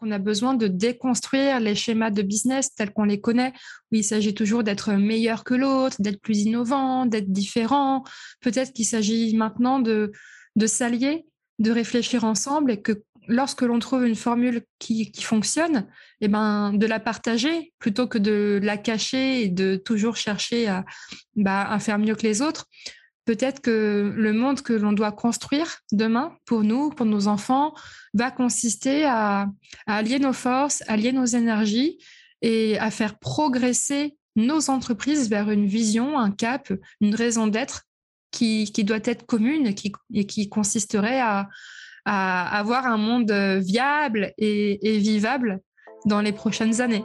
On a besoin de déconstruire les schémas de business tels qu'on les connaît, où il s'agit toujours d'être meilleur que l'autre, d'être plus innovant, d'être différent. Peut-être qu'il s'agit maintenant de, de s'allier, de réfléchir ensemble et que lorsque l'on trouve une formule qui, fonctionne, eh ben, de la partager plutôt que de la cacher et de toujours chercher à, bah, à faire mieux que les autres peut-être que le monde que l'on doit construire demain pour nous, pour nos enfants, va consister à, allier nos forces, allier nos énergies et à faire progresser nos entreprises vers une vision, un cap, une raison d'être qui, doit être commune et qui consisterait à, avoir un monde viable et vivable dans les prochaines années.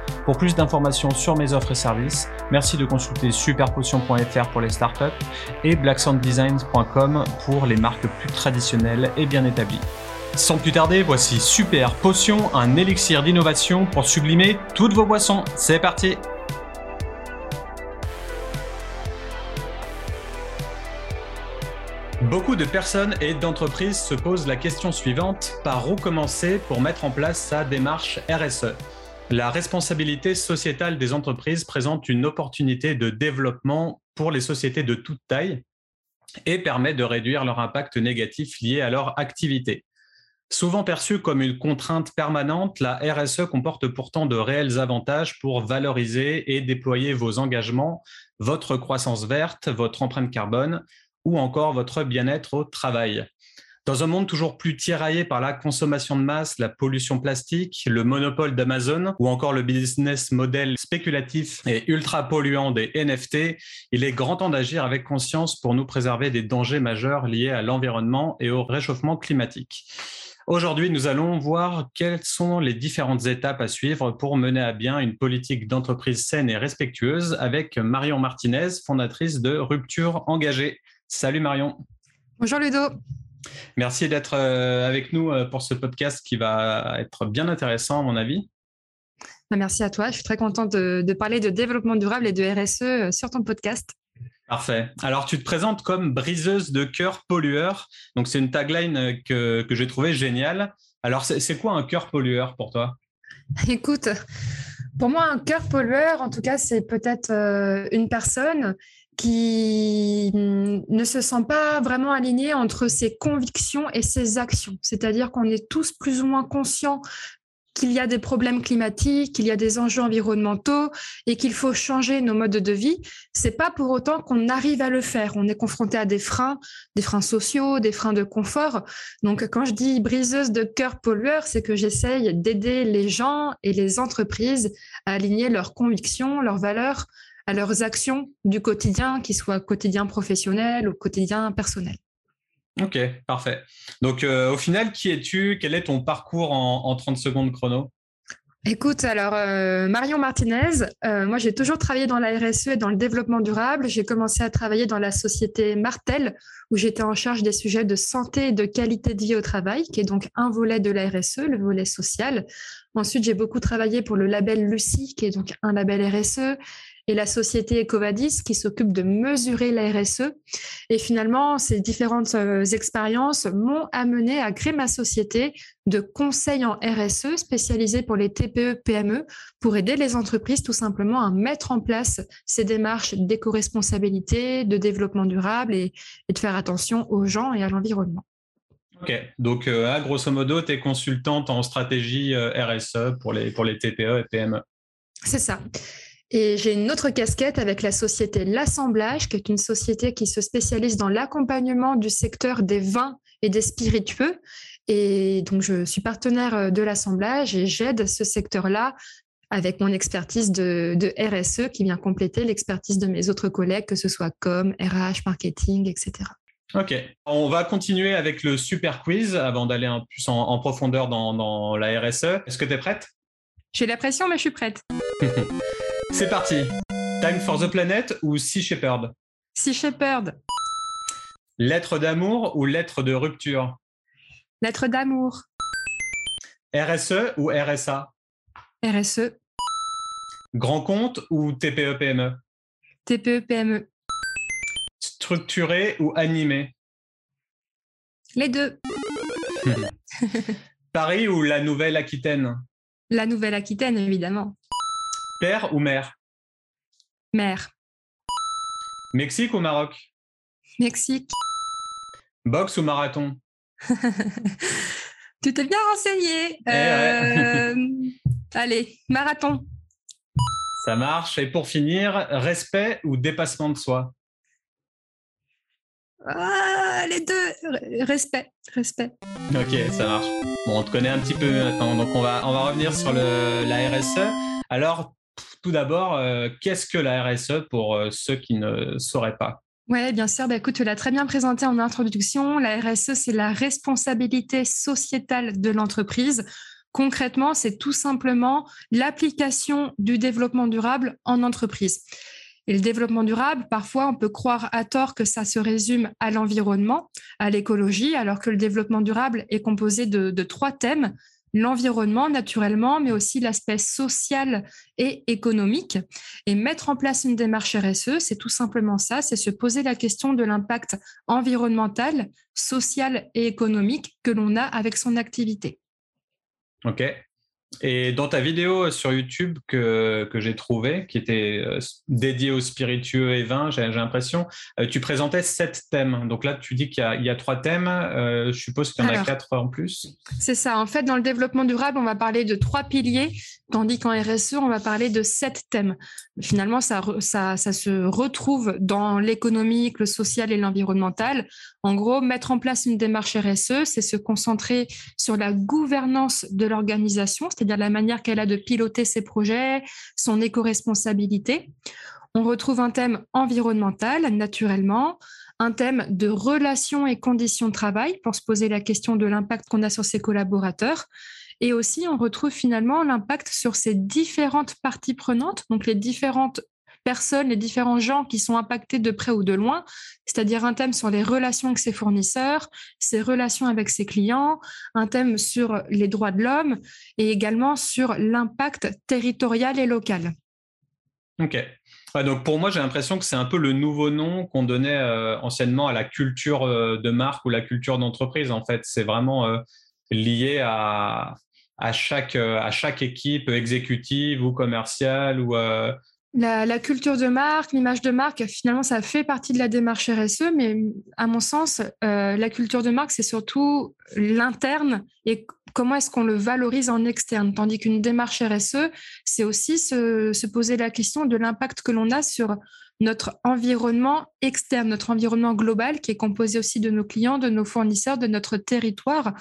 Pour plus d'informations sur mes offres et services, merci de consulter superpotion.fr pour les startups et blacksounddesigns.com pour les marques plus traditionnelles et bien établies. Sans plus tarder, voici Super Potion, un élixir d'innovation pour sublimer toutes vos boissons. C'est parti Beaucoup de personnes et d'entreprises se posent la question suivante, par où commencer pour mettre en place sa démarche RSE la responsabilité sociétale des entreprises présente une opportunité de développement pour les sociétés de toute taille et permet de réduire leur impact négatif lié à leur activité. Souvent perçue comme une contrainte permanente, la RSE comporte pourtant de réels avantages pour valoriser et déployer vos engagements, votre croissance verte, votre empreinte carbone ou encore votre bien-être au travail. Dans un monde toujours plus tiraillé par la consommation de masse, la pollution plastique, le monopole d'Amazon ou encore le business model spéculatif et ultra polluant des NFT, il est grand temps d'agir avec conscience pour nous préserver des dangers majeurs liés à l'environnement et au réchauffement climatique. Aujourd'hui, nous allons voir quelles sont les différentes étapes à suivre pour mener à bien une politique d'entreprise saine et respectueuse avec Marion Martinez, fondatrice de Rupture Engagée. Salut Marion. Bonjour Ludo. Merci d'être euh, avec nous euh, pour ce podcast qui va être bien intéressant à mon avis. Bah, merci à toi. Je suis très contente de, parler de développement durable et de RSE euh, sur ton podcast. Parfait. Alors, tu te présentes comme briseuse de cœur pollueur. Donc, c'est une tagline que, que j'ai trouvée géniale. Alors, c'est quoi un cœur pollueur pour toi? Écoute, pour moi, un cœur pollueur, en tout cas, c'est peut-être une personne qui ne se sent pas vraiment aligné entre ses convictions et ses actions. C'est-à-dire qu'on est tous plus ou moins conscients qu'il y a des problèmes climatiques, qu'il y a des enjeux environnementaux et qu'il faut changer nos modes de vie. C'est pas pour autant qu'on arrive à le faire. On est confronté à des freins, des freins sociaux, des freins de confort. Donc, quand je dis briseuse de cœur pollueur, c'est que j'essaye d'aider les gens et les entreprises à aligner leurs convictions, leurs valeurs à leurs actions du quotidien, qu'ils soient quotidien professionnel ou quotidien personnel. Ok, parfait. Donc euh, au final, qui es-tu? Quel est ton parcours en, 30 secondes chrono? Écoute, alors euh, Marion Martinez, euh, moi j'ai toujours travaillé dans la RSE et dans le développement durable. J'ai commencé à travailler dans la société Martel, où j'étais en charge des sujets de santé et de qualité de vie au travail, qui est donc un volet de la RSE, le volet social. Ensuite, j'ai beaucoup travaillé pour le label Lucie, qui est donc un label RSE et la société Ecovadis qui s'occupe de mesurer la RSE. Et finalement, ces différentes euh, expériences m'ont amené à créer ma société de conseil en RSE spécialisée pour les TPE, PME pour aider les entreprises tout simplement à mettre en place ces démarches d'éco-responsabilité, de développement durable et, de faire attention aux gens et à l'environnement. Ok, donc euh, grosso modo, tu es consultante en stratégie euh, RSE pour les, pour les TPE et PME. C'est ça. Et j'ai une autre casquette avec la société L'Assemblage, qui est une société qui se spécialise dans l'accompagnement du secteur des vins et des spiritueux. Et donc, je suis partenaire euh, de l'Assemblage et j'aide ce secteur-là avec mon expertise de, RSE qui vient compléter l'expertise de mes autres collègues, que ce soit com, RH, marketing, etc. Ok, on va continuer avec le super quiz avant d'aller un plus en, profondeur dans, dans la RSE. Est-ce que tu es prête? J'ai la pression, mais je suis prête. C'est parti. Time for the Planet ou Sea Shepherd? Sea Shepherd. Lettre d'amour ou lettre de rupture? Lettre d'amour. RSE ou RSA RSE. Grand compte ou TPE-PME TPE-PME. Structuré ou animé? Les deux. Paris ou la Nouvelle-Aquitaine? La Nouvelle-Aquitaine, évidemment. Père ou mère? Mère. Mexique ou Maroc? Mexique. Boxe ou marathon? Tu t'es bien renseigné. Eh ouais. Euh, allez, marathon. Ça marche. Et pour finir, respect ou dépassement de soi? Ah, les deux. Respect, respect. Ok, ça marche. Bon, on te connaît un petit peu maintenant, donc on va, on va revenir sur le, la RSE. Alors, tout d'abord, euh, qu'est-ce que la RSE pour euh, ceux qui ne sauraient pas? Oui, bien sûr. Bah, écoute, tu l'as très bien présenté en introduction. La RSE, c'est la responsabilité sociétale de l'entreprise. Concrètement, c'est tout simplement l'application du développement durable en entreprise. Et le développement durable, parfois, on peut croire à tort que ça se résume à l'environnement, à l'écologie, alors que le développement durable est composé de, de trois thèmes l'environnement naturellement, mais aussi l'aspect social et économique. Et mettre en place une démarche RSE, c'est tout simplement ça, c'est se poser la question de l'impact environnemental, social et économique que l'on a avec son activité. Ok. Et dans ta vidéo sur YouTube que, que j'ai trouvée, qui était euh, dédiée aux spiritueux et vins, j'ai l'impression, euh, tu présentais sept thèmes. Donc là, tu dis qu'il y, y, a trois thèmes. Euh, je suppose qu'il y en Alors, a quatre en plus. C'est ça. En fait, dans le développement durable, on va parler de trois piliers, tandis qu'en RSE, on va parler de sept thèmes. Finalement, ça, ça, ça se retrouve dans l'économique, le social et l'environnemental. En gros, mettre en place une démarche RSE, c'est se concentrer sur la gouvernance de l'organisation, c'est-à-dire la manière qu'elle a de piloter ses projets, son éco-responsabilité. On retrouve un thème environnemental, naturellement, un thème de relations et conditions de travail pour se poser la question de l'impact qu'on a sur ses collaborateurs. Et aussi, on retrouve finalement l'impact sur ces différentes parties prenantes, donc les différentes personnes, les différents gens qui sont impactés de près ou de loin, c'est-à-dire un thème sur les relations avec ses fournisseurs, ses relations avec ses clients, un thème sur les droits de l'homme et également sur l'impact territorial et local. Ok. Donc pour moi, j'ai l'impression que c'est un peu le nouveau nom qu'on donnait euh, anciennement à la culture euh, de marque ou la culture d'entreprise. En fait, c'est vraiment euh, lié à, à, chaque, à chaque équipe exécutive ou commerciale ou la, culture de marque, l'image de marque, finalement, ça fait partie de la démarche RSE, mais à mon sens, euh, la culture de marque, c'est surtout l'interne et comment est-ce qu'on le valorise en externe. Tandis qu'une démarche RSE, c'est aussi se, se, poser la question de l'impact que l'on a sur notre environnement externe, notre environnement global, qui est composé aussi de nos clients, de nos fournisseurs, de notre territoire.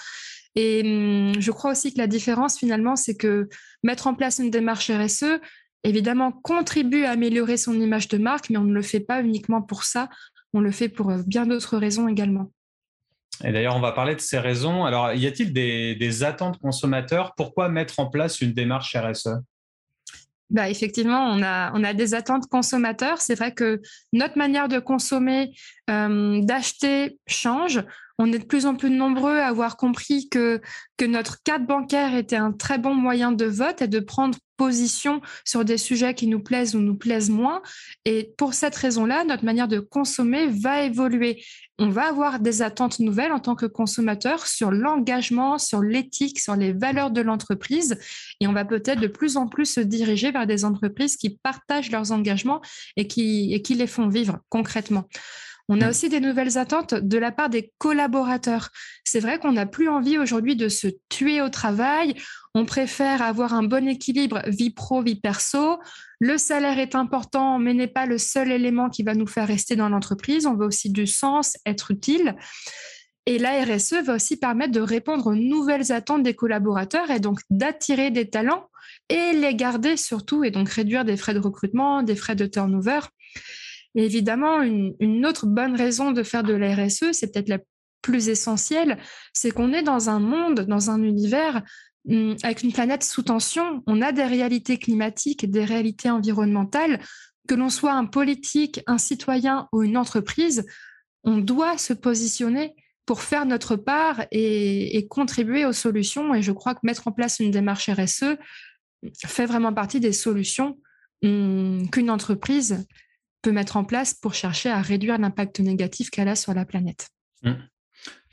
Et hum, je crois aussi que la différence, finalement, c'est que mettre en place une démarche RSE, évidemment, contribue à améliorer son image de marque, mais on ne le fait pas uniquement pour ça, on le fait pour bien d'autres raisons également. Et d'ailleurs, on va parler de ces raisons. Alors, y a-t-il des, des, attentes consommateurs? Pourquoi mettre en place une démarche RSE bah, effectivement, on a, on a des attentes consommateurs. C'est vrai que notre manière de consommer, euh, d'acheter change. On est de plus en plus nombreux à avoir compris que, notre carte bancaire était un très bon moyen de vote et de prendre position sur des sujets qui nous plaisent ou nous plaisent moins. Et pour cette raison-là, notre manière de consommer va évoluer. On va avoir des attentes nouvelles en tant que consommateur sur l'engagement, sur l'éthique, sur les valeurs de l'entreprise. Et on va peut-être de plus en plus se diriger vers des entreprises qui partagent leurs engagements et qui les font vivre concrètement. On a aussi des nouvelles attentes de la part des collaborateurs. C'est vrai qu'on n'a plus envie aujourd'hui de se tuer au travail. On préfère avoir un bon équilibre vie pro, vie perso. Le salaire est important, mais n'est pas le seul élément qui va nous faire rester dans l'entreprise. On veut aussi du sens, être utile. Et la RSE va aussi permettre de répondre aux nouvelles attentes des collaborateurs et donc d'attirer des talents et les garder surtout et donc réduire des frais de recrutement, des frais de turnover. Et évidemment, une, autre bonne raison de faire de la RSE, c'est peut-être la plus essentielle, c'est qu'on est dans un monde, dans un univers hum, avec une planète sous tension, on a des réalités climatiques et des réalités environnementales. Que l'on soit un politique, un citoyen ou une entreprise, on doit se positionner pour faire notre part et, contribuer aux solutions. Et je crois que mettre en place une démarche RSE fait vraiment partie des solutions hum, qu'une entreprise peut mettre en place pour chercher à réduire l'impact négatif qu'elle a sur la planète. Mmh.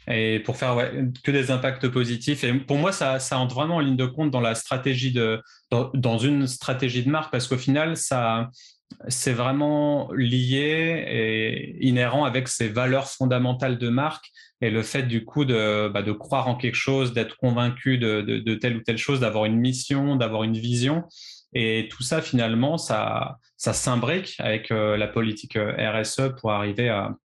Et pour faire que des impacts positifs. Et pour moi, ça, entre vraiment en ligne de compte dans la stratégie de, dans, une stratégie de marque, parce qu'au final, ça, c'est vraiment lié et inhérent avec ces valeurs fondamentales de marque et le fait du coup de, bah, croire en quelque chose, d'être convaincu de, telle ou telle chose, d'avoir une mission, d'avoir une vision. Et tout ça, finalement, ça, ça s'imbrique avec euh, la politique euh, RSE pour arriver à,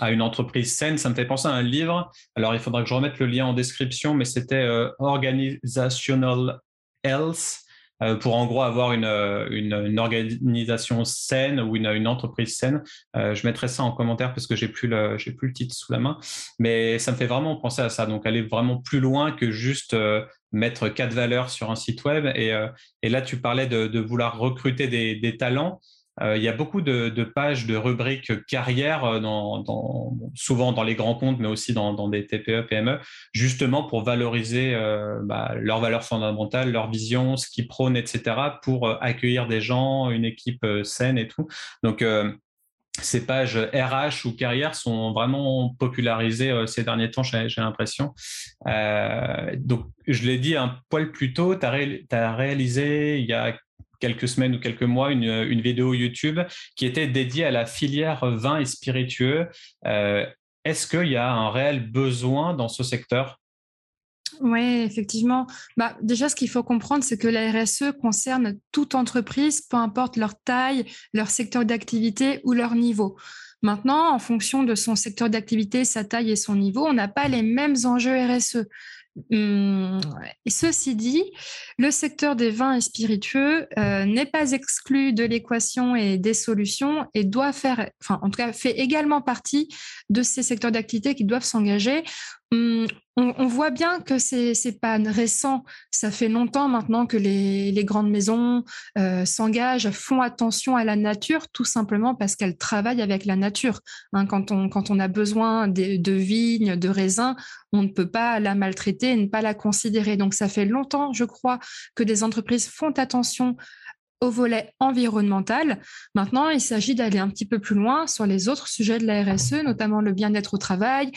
à, une entreprise saine. Ça me fait penser à un livre. Alors, il faudra que je remette le lien en description, mais c'était euh, Organizational Health pour en gros avoir une, une, organisation saine ou une, une entreprise saine. Je mettrai ça en commentaire parce que j'ai plus plus le titre sous la main, mais ça me fait vraiment penser à ça. Donc aller vraiment plus loin que juste mettre quatre valeurs sur un site web. Et, et là, tu parlais de, vouloir recruter des, talents. Euh, il y a beaucoup de, pages de rubriques carrière, euh, souvent dans les grands comptes, mais aussi dans, des TPE, PME, justement pour valoriser euh, bah, leurs valeurs fondamentales, leur vision, ce qu'ils prônent, etc., pour accueillir des gens, une équipe saine et tout. Donc, ces pages RH ou carrière sont vraiment popularisées ces derniers temps, j'ai l'impression. donc, je l'ai dit un poil plus tôt, tu as, réalisé il y a quelques semaines ou quelques mois une, une, vidéo YouTube qui était dédiée à la filière vin et spiritueux. Euh, est-ce qu'il y a un réel besoin dans ce secteur? Oui, effectivement. Bah, déjà, ce qu'il faut comprendre, c'est que la RSE concerne toute entreprise, peu importe leur taille, leur secteur d'activité ou leur niveau. Maintenant, en fonction de son secteur d'activité, sa taille et son niveau, on n'a pas les mêmes enjeux RSE. Hum, ceci dit, le secteur des vins et spiritueux euh, n'est pas exclu de l'équation et des solutions et doit faire, en tout cas fait également partie de ces secteurs d'activité qui doivent s'engager Hum, on, voit bien que c'est n'est pas récent. Ça fait longtemps maintenant que les, grandes maisons euh, s'engagent, font attention à la nature, tout simplement parce qu'elles travaillent avec la nature. Hein, quand, on, quand on a besoin de, de, vignes, de raisins, on ne peut pas la maltraiter et ne pas la considérer. Donc ça fait longtemps, je crois, que des entreprises font attention au volet environnemental. Maintenant, il s'agit d'aller un petit peu plus loin sur les autres sujets de la RSE, notamment le bien-être au travail,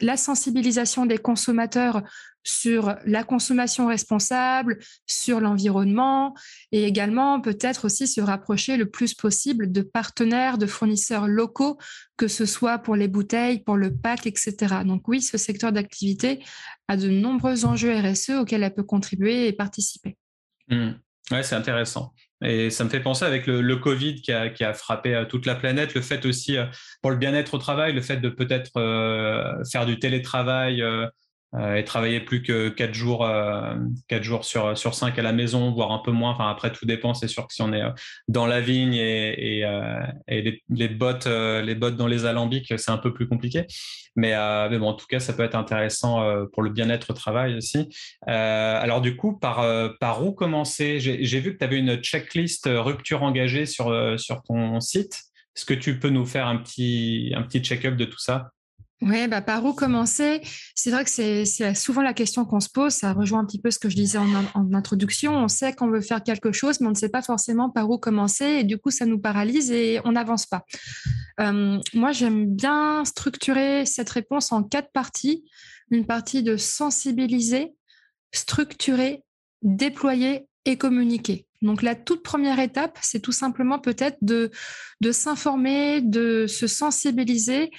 la sensibilisation des consommateurs sur la consommation responsable, sur l'environnement et également peut-être aussi se rapprocher le plus possible de partenaires, de fournisseurs locaux, que ce soit pour les bouteilles, pour le pack, etc. Donc oui, ce secteur d'activité a de nombreux enjeux RSE auxquels elle peut contribuer et participer. Mmh. Oui, c'est intéressant. Et ça me fait penser avec le, Covid qui a, qui a, frappé euh, toute la planète, le fait aussi euh, pour le bien-être au travail, le fait de peut-être euh, faire du télétravail et travailler plus que quatre jours, quatre jours sur sur cinq à la maison, voire un peu moins. Enfin après tout dépend. C'est sûr que si on est dans la vigne et, les, bottes les bottes dans les alambics, c'est un peu plus compliqué. Mais, euh, bon, en tout cas, ça peut être intéressant euh, pour le bien-être au travail aussi. Euh, alors du coup, par, par où commencer? J'ai vu que tu avais une checklist rupture engagée sur, sur ton site. Est-ce que tu peux nous faire un petit, un petit check-up de tout ça? Oui, bah, par où commencer? C'est vrai que c'est souvent la question qu'on se pose. Ça rejoint un petit peu ce que je disais en, introduction. On sait qu'on veut faire quelque chose, mais on ne sait pas forcément par où commencer. Et du coup, ça nous paralyse et on n'avance pas. Euh, moi, j'aime bien structurer cette réponse en quatre parties. Une partie de sensibiliser, structurer, déployer et communiquer. Donc la toute première étape, c'est tout simplement peut-être de s'informer, de se sensibiliser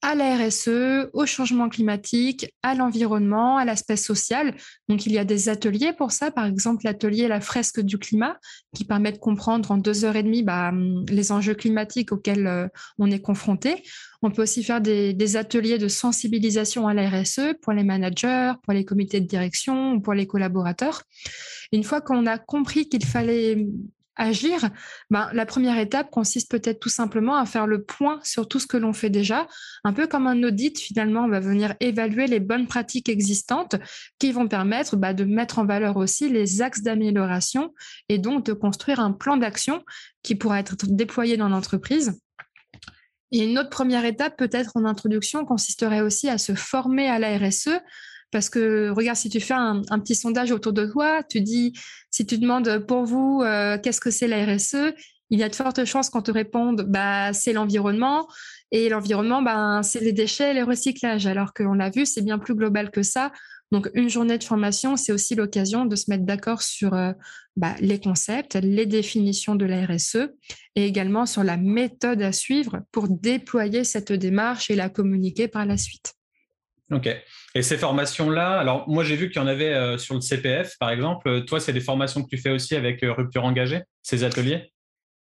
à la RSE, au changement climatique, à l'environnement, à l'aspect social. Donc, il y a des ateliers pour ça. Par exemple, l'atelier La fresque du climat, qui permet de comprendre en deux heures et demie bah, les enjeux climatiques auxquels euh, on est confronté. On peut aussi faire des, ateliers de sensibilisation à la RSE pour les managers, pour les comités de direction ou pour les collaborateurs. Une fois qu'on a compris qu'il fallait agir, ben, la première étape consiste peut-être tout simplement à faire le point sur tout ce que l'on fait déjà, un peu comme un audit finalement, on va venir évaluer les bonnes pratiques existantes qui vont permettre bah, de mettre en valeur aussi les axes d'amélioration et donc de construire un plan d'action qui pourra être déployé dans l'entreprise. Et une autre première étape, peut-être en introduction, consisterait aussi à se former à la RSE parce que regarde, si tu fais un, petit sondage autour de toi, tu dis, si tu demandes pour vous, euh, qu'est-ce que c'est la RSE, il y a de fortes chances qu'on te réponde, bah, c'est l'environnement. Et l'environnement, bah, c'est les déchets, les recyclages. Alors qu'on l'a vu, c'est bien plus global que ça. Donc, une journée de formation, c'est aussi l'occasion de se mettre d'accord sur euh, bah, les concepts, les définitions de la RSE et également sur la méthode à suivre pour déployer cette démarche et la communiquer par la suite. Ok. Et ces formations-là, alors moi j'ai vu qu'il y en avait euh, sur le CPF par exemple. Toi, c'est des formations que tu fais aussi avec euh, Rupture Engagée, ces ateliers?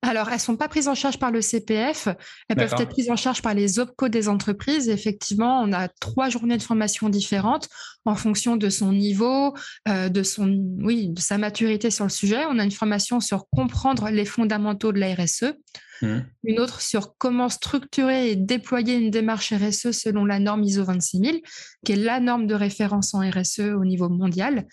Alors, elles ne sont pas prises en charge par le CPF, elles peuvent être prises en charge par les OPCO des entreprises. effectivement, on a trois journées de formation différentes en fonction de son niveau, euh, de, son, oui, de sa maturité sur le sujet. On a une formation sur comprendre les fondamentaux de la RSE, mmh. une autre sur comment structurer et déployer une démarche RSE selon la norme ISO 26000, qui est la norme de référence en RSE au niveau mondial.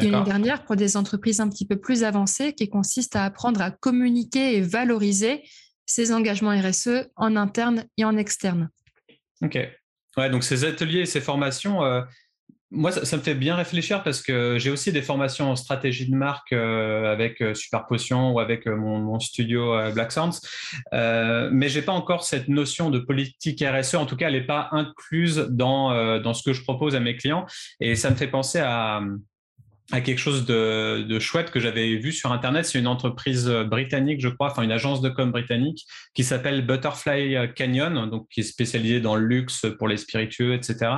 Et une dernière pour des entreprises un petit peu plus avancées qui consiste à apprendre à communiquer et valoriser ses engagements RSE en interne et en externe. Ok. Ouais, donc ces ateliers et ces formations, euh, moi, ça, me fait bien réfléchir parce que j'ai aussi des formations en stratégie de marque euh, avec euh, Super Potion ou avec mon, studio Black Sounds, mais j'ai pas encore cette notion de politique RSE. En tout cas, elle n'est pas incluse dans, dans ce que je propose à mes clients. Et ça me fait penser à, à quelque chose de, de chouette que j'avais vu sur Internet. C'est une entreprise britannique, je crois, enfin une agence de com britannique qui s'appelle Butterfly Canyon, donc qui est spécialisée dans le luxe pour les spiritueux, etc.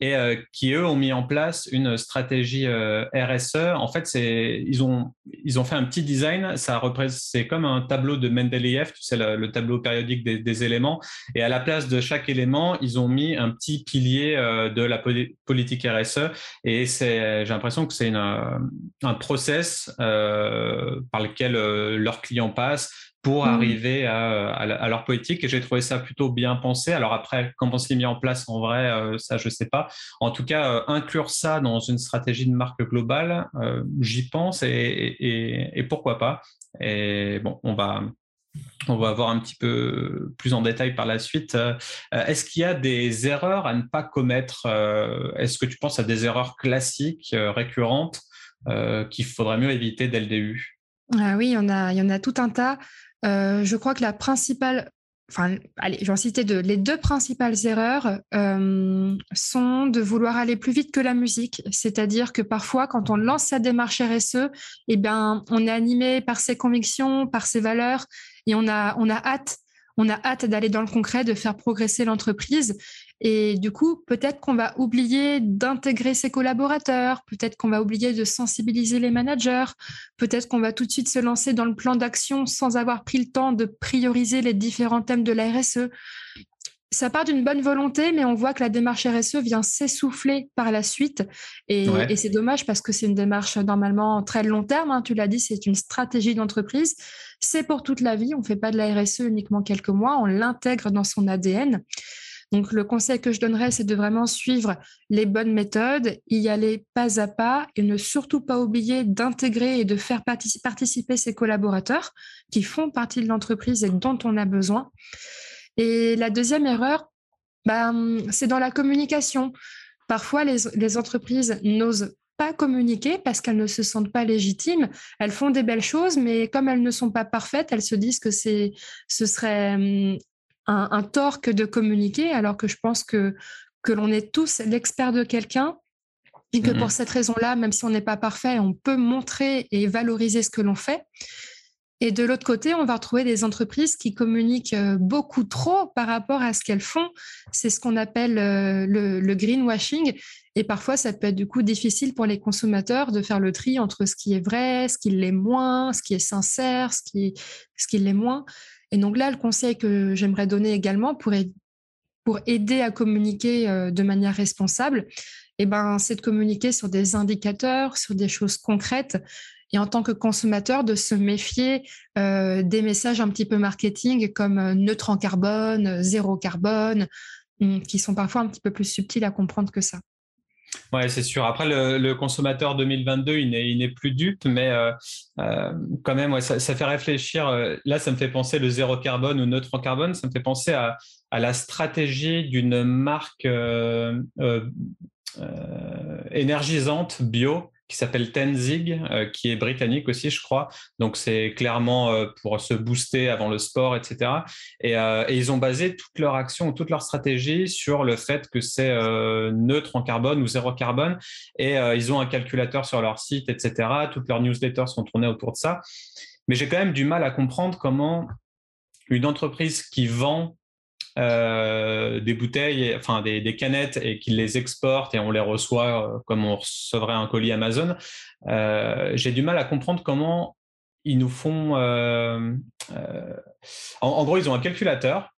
Et euh, qui, eux, ont mis en place une stratégie euh, RSE. En fait, ils, ont, ils ont fait un petit design. C'est comme un tableau de Mendeleev, tu sais, le, tableau périodique des, éléments. Et à la place de chaque élément, ils ont mis un petit pilier euh, de la politique RSE. Et j'ai l'impression que c'est une un process euh, par lequel euh, leurs clients passent pour mmh. arriver à, leur politique. Et j'ai trouvé ça plutôt bien pensé. Alors après, comment c'est mis en place en vrai, euh, ça, je ne sais pas. En tout cas, inclure ça dans une stratégie de marque globale, j'y pense et, et, pourquoi pas. Et bon, on va, on va voir un petit peu plus en détail par la suite. Euh, est-ce qu'il y a des erreurs à ne pas commettre euh, Est-ce que tu penses à des erreurs classiques, euh, récurrentes, qu'il faudrait mieux éviter dès le début? Ah Oui, il y, en a, tout un tas. je crois que la principale enfin, allez, je vais en citer deux. Les deux principales erreurs sont de vouloir aller plus vite que la musique. C'est-à-dire que parfois, quand on lance sa démarche RSE, eh bien, on est animé par ses convictions, par ses valeurs, et on a, hâte, on a hâte d'aller dans le concret, de faire progresser l'entreprise. Et du coup, peut-être qu'on va oublier d'intégrer ses collaborateurs, peut-être qu'on va oublier de sensibiliser les managers, peut-être qu'on va tout de suite se lancer dans le plan d'action sans avoir pris le temps de prioriser les différents thèmes de la RSE. Ça part d'une bonne volonté, mais on voit que la démarche RSE vient s'essouffler par la suite. Et, c'est dommage parce que c'est une démarche normalement très long terme. Hein. tu l'as dit, c'est une stratégie d'entreprise. C'est pour toute la vie. On ne fait pas de la RSE uniquement quelques mois, on l'intègre dans son ADN. Donc, le conseil que je donnerais, c'est de vraiment suivre les bonnes méthodes, y aller pas à pas et ne surtout pas oublier d'intégrer et de faire participer ses collaborateurs qui font partie de l'entreprise et dont on a besoin. Et la deuxième erreur, ben, c'est dans la communication. Parfois, les, les entreprises n'osent pas communiquer parce qu'elles ne se sentent pas légitimes. Elles font des belles choses, mais comme elles ne sont pas parfaites, elles se disent que c'est, ce serait hum, un, tort que de communiquer, alors que je pense que, que l'on est tous l'expert de quelqu'un et que pour cette raison-là, même si on n'est pas parfait, on peut montrer et valoriser ce que l'on fait. Et de l'autre côté, on va retrouver des entreprises qui communiquent euh, beaucoup trop par rapport à ce qu'elles font. C'est ce qu'on appelle euh, le, greenwashing. Et parfois, ça peut être du coup difficile pour les consommateurs de faire le tri entre ce qui est vrai, ce qui l'est moins, ce qui est sincère, ce qui, ce qui l'est moins. Et donc là, le conseil que j'aimerais donner également pour, pour aider à communiquer euh, de manière responsable, eh ben, c'est de communiquer sur des indicateurs, sur des choses concrètes et en tant que consommateur de se méfier des messages un petit peu marketing comme neutre en carbone, zéro carbone, hum, qui sont parfois un petit peu plus subtils à comprendre que ça. Oui, c'est sûr. Après, le, consommateur 2022, il n'est plus dupe, mais euh, euh, quand même, ça, fait réfléchir. Euh, là, ça me fait penser le zéro carbone ou neutre en carbone. Ça me fait penser à la stratégie d'une marque énergisante bio qui s'appelle Tenzig, euh, qui est britannique aussi, je crois. Donc c'est clairement euh, pour se booster avant le sport, etc. Euh, et, ils ont basé toute leur action, toute leur stratégie sur le fait que c'est neutre en carbone ou zéro carbone. Et ils ont un calculateur sur leur site, etc. Toutes leurs newsletters sont tournées autour de ça. Mais j'ai quand même du mal à comprendre comment une entreprise qui vend des bouteilles, enfin des, canettes et qu'ils les exportent et on les reçoit euh, comme on recevrait un colis Amazon. Euh, j'ai du mal à comprendre comment ils nous font. en, gros, ils ont un calculateur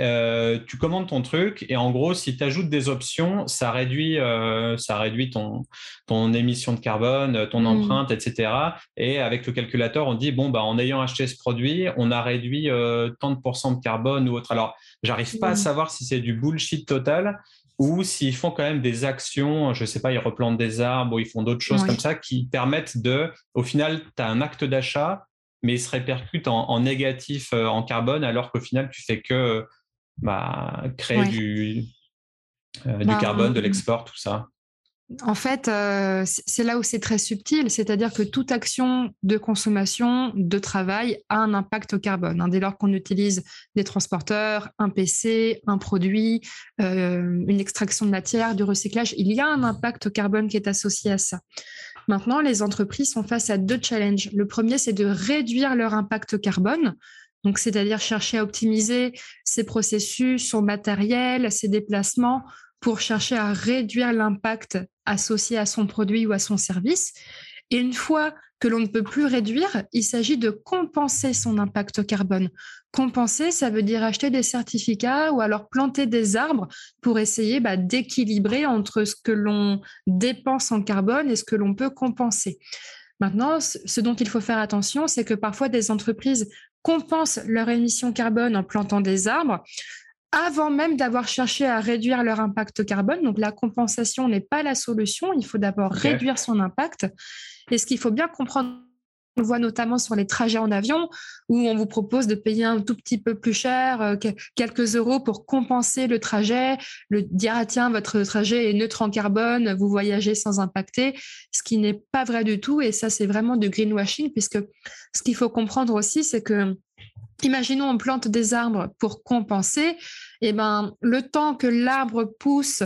euh, tu commandes ton truc et en gros, si tu ajoutes des options, ça réduit, euh, ça réduit ton, ton émission de carbone, ton mmh. empreinte, etc. Et avec le calculateur, on dit bon bah en ayant acheté ce produit, on a réduit euh, tant de pourcents de carbone ou autre. Alors, j'arrive pas à mmh. savoir si c'est du bullshit total ou s'ils font quand même des actions, je sais pas, ils replantent des arbres ou ils font d'autres choses comme ça qui permettent de, au final, tu as un acte d'achat, mais il se répercute en, en négatif en carbone alors qu'au final, tu fais que bah, créer du, euh, du bah, carbone, de l'export, tout ça en fait, euh, c'est là où c'est très subtil, c'est-à-dire que toute action de consommation, de travail a un impact au carbone. Hein. dès lors qu'on utilise des transporteurs, un PC, un produit, euh, une extraction de matière, du recyclage, il y a un impact au carbone qui est associé à ça. Maintenant, les entreprises sont face à deux challenges. Le premier, c'est de réduire leur impact carbone c'est-à-dire chercher à optimiser ses processus, son matériel, ses déplacements pour chercher à réduire l'impact associé à son produit ou à son service. Et une fois que l'on ne peut plus réduire, il s'agit de compenser son impact carbone. Compenser, ça veut dire acheter des certificats ou alors planter des arbres pour essayer bah, d'équilibrer entre ce que l'on dépense en carbone et ce que l'on peut compenser. Maintenant, ce dont il faut faire attention, c'est que parfois des entreprises compensent leur émission carbone en plantant des arbres avant même d'avoir cherché à réduire leur impact carbone. Donc la compensation n'est pas la solution, il faut d'abord réduire son impact. Et ce qu'il faut bien comprendre on le voit notamment sur les trajets en avion où on vous propose de payer un tout petit peu plus cher, euh, quelques euros pour compenser le trajet, le dire ah tiens votre trajet est neutre en carbone, vous voyagez sans impacter, ce qui n'est pas vrai du tout. Et ça c'est vraiment du greenwashing puisque ce qu'il faut comprendre aussi c'est que Imaginons on plante des arbres pour compenser, et eh ben le temps que l'arbre pousse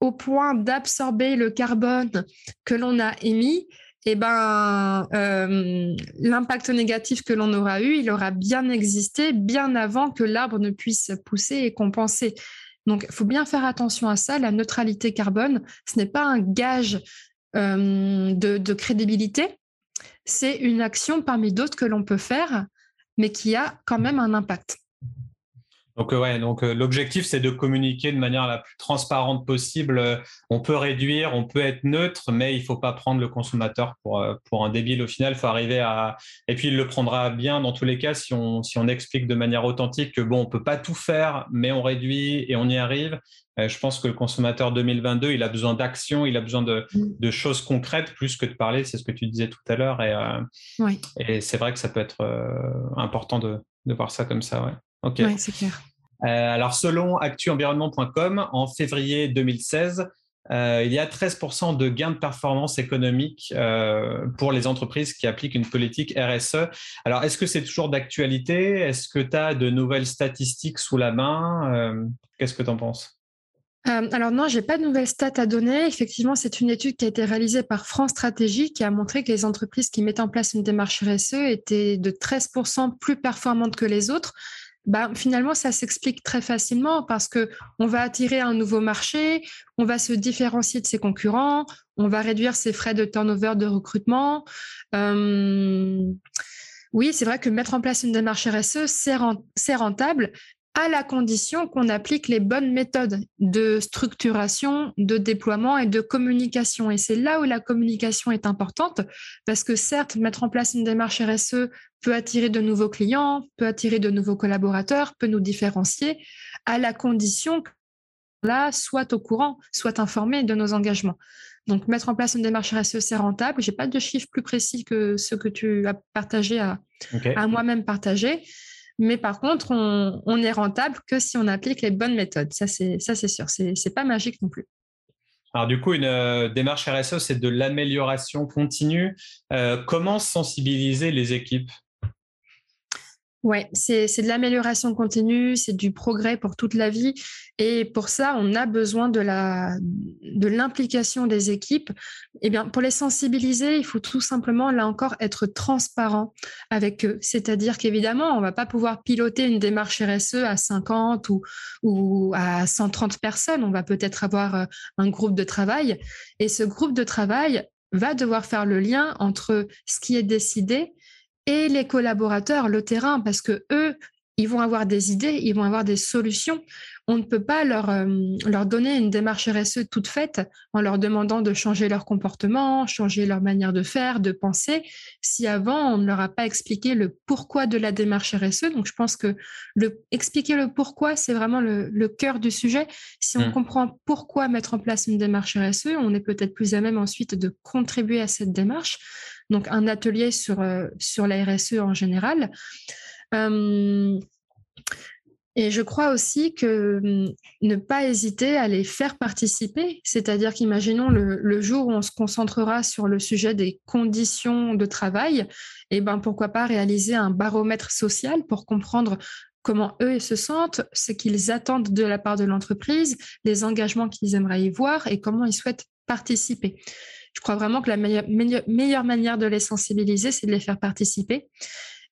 au point d'absorber le carbone que l'on a émis, eh ben, euh, l'impact négatif que l'on aura eu, il aura bien existé bien avant que l'arbre ne puisse pousser et compenser. Donc, il faut bien faire attention à ça. La neutralité carbone, ce n'est pas un gage euh, de, crédibilité, c'est une action parmi d'autres que l'on peut faire, mais qui a quand même un impact. Donc euh, ouais, donc euh, l'objectif c'est de communiquer de manière la plus transparente possible. Euh, on peut réduire, on peut être neutre, mais il faut pas prendre le consommateur pour pour un débile au final. Il faut arriver à et puis il le prendra bien dans tous les cas si on si on explique de manière authentique que bon on peut pas tout faire, mais on réduit et on y arrive. je pense que le consommateur 2022 il a besoin d'action, il a besoin de, mm. de choses concrètes plus que de parler. C'est ce que tu disais tout à l'heure et oui. et c'est vrai que ça peut être important de de voir ça comme ça. Ouais. Oui, c'est clair. Euh, alors, selon actuenvironnement.com, en février 2016, euh, il y a 13% de gains de performance économique euh, pour les entreprises qui appliquent une politique RSE. Alors, est-ce que c'est toujours d'actualité? Est-ce que tu as de nouvelles statistiques sous la main? Qu'est-ce que tu en penses alors non, j'ai pas de nouvelles stats à donner. Effectivement, c'est une étude qui a été réalisée par France Stratégie qui a montré que les entreprises qui mettent en place une démarche RSE étaient de 13% plus performantes que les autres. Bah, finalement, ça s'explique très facilement parce que on va attirer un nouveau marché, on va se différencier de ses concurrents, on va réduire ses frais de turnover de recrutement. Euh, oui, c'est vrai que mettre en place une démarche RSE, c'est rentable, à la condition qu'on applique les bonnes méthodes de structuration, de déploiement et de communication. Et c'est là où la communication est importante, parce que certes, mettre en place une démarche RSE peut attirer de nouveaux clients, peut attirer de nouveaux collaborateurs, peut nous différencier, à la condition que là soit au courant, soit informé de nos engagements. Donc, mettre en place une démarche RSE, c'est rentable. Je n'ai pas de chiffres plus précis que ceux que tu as partagés à, à moi-même partager. Mais par contre, on, est rentable que si on applique les bonnes méthodes. Ça, c'est sûr. C'est c'est pas magique non plus. Alors du coup, une euh, démarche RSE, c'est de l'amélioration continue. Euh, comment sensibiliser les équipes? Oui, c'est de l'amélioration continue, c'est du progrès pour toute la vie. Et pour ça, on a besoin de l'implication de des équipes. Eh bien, pour les sensibiliser, il faut tout simplement, là encore, être transparent avec eux. C'est-à-dire qu'évidemment, on ne va pas pouvoir piloter une démarche RSE à 50 ou, ou à 130 personnes. On va peut-être avoir euh, un groupe de travail. Et ce groupe de travail va devoir faire le lien entre ce qui est décidé et les collaborateurs, le terrain, parce que eux, ils vont avoir des idées, ils vont avoir des solutions. On ne peut pas leur, euh, leur donner une démarche RSE toute faite en leur demandant de changer leur comportement, changer leur manière de faire, de penser, si avant on ne leur a pas expliqué le pourquoi de la démarche RSE. Donc je pense que le, expliquer le pourquoi, c'est vraiment le, le, cœur du sujet. Si on mmh. comprend pourquoi mettre en place une démarche RSE, on est peut-être plus à même ensuite de contribuer à cette démarche donc un atelier sur, euh, sur la RSE en général. Euh, et je crois aussi que hum, ne pas hésiter à les faire participer, c'est-à-dire qu'imaginons le, jour où on se concentrera sur le sujet des conditions de travail, et eh ben pourquoi pas réaliser un baromètre social pour comprendre comment eux se sentent, ce qu'ils attendent de la part de l'entreprise, les engagements qu'ils aimeraient y voir et comment ils souhaitent participer. Je crois vraiment que la meilleure, manière de les sensibiliser, c'est de les faire participer.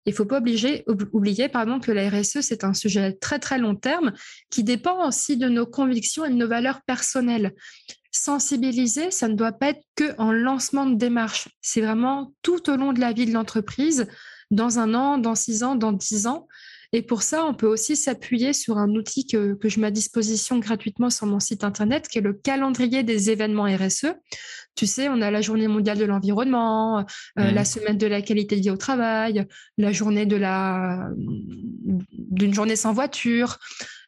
Il ne faut pas oublier pardon, que la RSE, c'est un sujet très très long terme qui dépend aussi de nos convictions et de nos valeurs personnelles. Sensibiliser, ça ne doit pas être que en lancement de démarche. C'est vraiment tout au long de la vie de l'entreprise, dans un an, dans six ans, dans dix ans. Et pour ça, on peut aussi s'appuyer sur un outil que, je mets à disposition gratuitement sur mon site internet, qui est le calendrier des événements RSE. Tu sais, on a la journée mondiale de l'environnement, euh, mmh. la semaine de la qualité de vie au travail, la journée de la d'une journée sans voiture.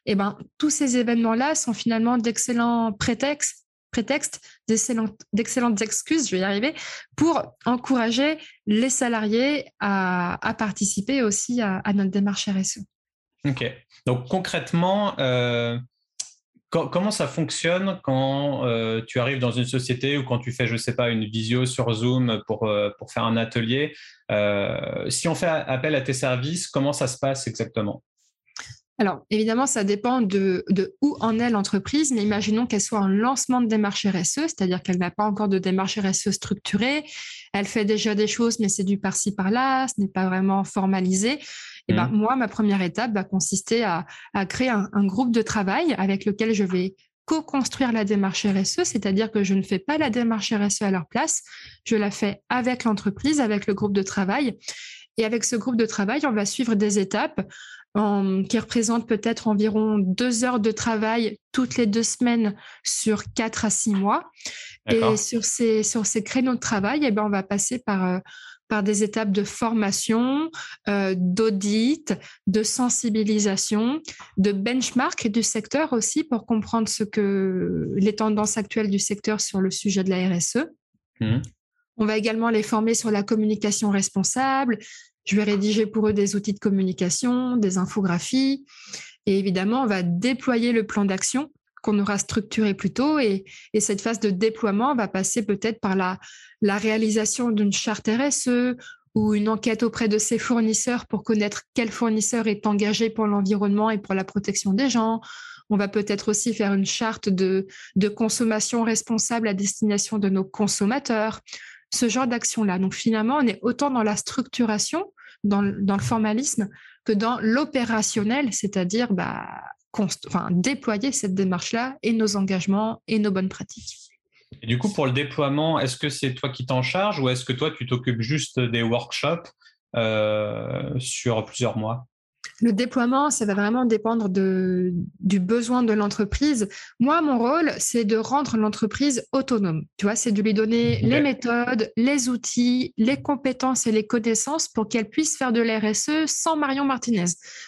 Et eh ben, tous ces événements-là sont finalement d'excellents prétextes prétexte, d'excellentes excuses, je vais y arriver, pour encourager les salariés à, participer aussi à, notre démarche RSE. Ok. Donc concrètement, euh, comment ça fonctionne quand euh, tu arrives dans une société ou quand tu fais, je ne sais pas, une visio sur Zoom pour, euh, pour faire un atelier Si on fait appel à tes services, comment ça se passe exactement? Alors, évidemment, ça dépend de, où en est l'entreprise, mais imaginons qu'elle soit en lancement de démarche RSE, c'est-à-dire qu'elle n'a pas encore de démarche RSE structurée, elle fait déjà des choses, mais c'est du par-ci, par-là, ce n'est pas vraiment formalisé. Et ben, mmh. moi, ma première étape va consister à, créer un, groupe de travail avec lequel je vais co-construire la démarche RSE, c'est-à-dire que je ne fais pas la démarche RSE à leur place, je la fais avec l'entreprise, avec le groupe de travail. Et avec ce groupe de travail, on va suivre des étapes qui représentent peut-être environ deux heures de travail toutes les deux semaines sur quatre à six mois. Et sur ces, sur ces créneaux de travail, eh ben, on va passer par, euh, par des étapes de formation, euh, d'audit, de sensibilisation, de benchmark du secteur aussi pour comprendre ce que les tendances actuelles du secteur sur le sujet de la RSE. Mmh. On va également les former sur la communication responsable, je vais rédiger pour eux des outils de communication, des infographies. Et évidemment, on va déployer le plan d'action qu'on aura structuré plus tôt. Et, cette phase de déploiement va passer peut-être par la, réalisation d'une charte RSE ou une enquête auprès de ses fournisseurs pour connaître quel fournisseur est engagé pour l'environnement et pour la protection des gens. On va peut-être aussi faire une charte de consommation responsable à destination de nos consommateurs ce genre d'action-là. Donc finalement, on est autant dans la structuration, dans, le formalisme, que dans l'opérationnel, c'est-à-dire bah, déployer cette démarche-là et nos engagements et nos bonnes pratiques. Et du coup, pour le déploiement, est-ce que c'est toi qui t'en charges ou est-ce que toi, tu t'occupes juste des workshops euh, sur plusieurs mois? Le déploiement, ça va vraiment dépendre de, du besoin de l'entreprise. Moi, mon rôle, c'est de rendre l'entreprise autonome. Tu vois, c'est de lui donner les méthodes, les outils, les compétences et les connaissances pour qu'elle puisse faire de l'RSE sans Marion Martinez.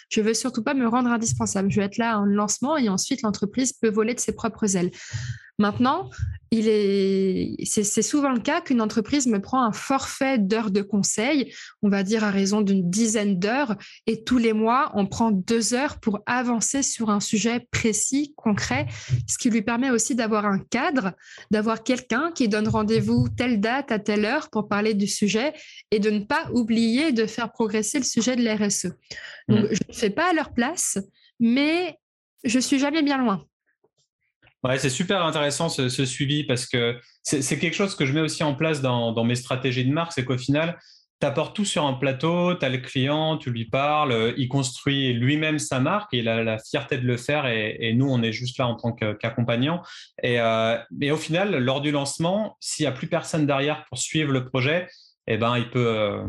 Je veux surtout pas me rendre indispensable. Je vais être là en lancement et ensuite l'entreprise peut voler de ses propres ailes. Maintenant, il est, c'est, souvent le cas qu'une entreprise me prend un forfait d'heures de conseil, on va dire à raison d'une dizaine d'heures, et tous les mois, on prend deux heures pour avancer sur un sujet précis, concret, ce qui lui permet aussi d'avoir un cadre, d'avoir quelqu'un qui donne rendez-vous telle date à telle heure pour parler du sujet et de ne pas oublier de faire progresser le sujet de l'RSE. Donc, mmh. je ne fais pas à leur place, mais je suis jamais bien loin. C'est super intéressant ce, suivi parce que c'est quelque chose que je mets aussi en place dans, mes stratégies de marque, c'est qu'au final, tu apportes tout sur un plateau, tu as le client, tu lui parles, il construit lui-même sa marque, et il a la fierté de le faire et, nous, on est juste là en tant qu'accompagnant. Et, euh, au final, lors du lancement, s'il n'y a plus personne derrière pour suivre le projet, eh ben, il peut, euh,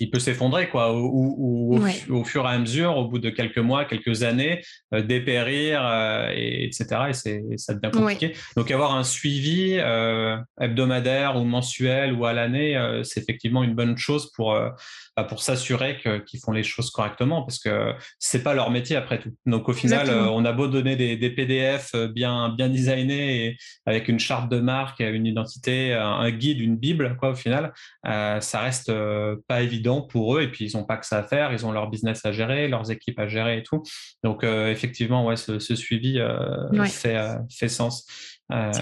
il peut s'effondrer quoi, ou, au, fur et à mesure, au bout de quelques mois, quelques années, euh, dépérir, euh, et, etc. Et c'est, ça devient compliqué. Donc avoir un suivi euh, hebdomadaire ou mensuel ou à l'année, c'est effectivement une bonne chose pour bah, pour s'assurer qu'ils font les choses correctement, parce que c'est pas leur métier après tout. Donc au final, on a beau donner des, des, PDF bien bien designés et avec une charte de marque, une identité, un guide, une bible, quoi. Au final, ça reste pas évident pour eux. Et puis, ils n'ont pas que ça à faire. Ils ont leur business à gérer, leurs équipes à gérer et tout. Donc, euh, effectivement, ouais, ce, suivi euh, fait, euh, fait sens.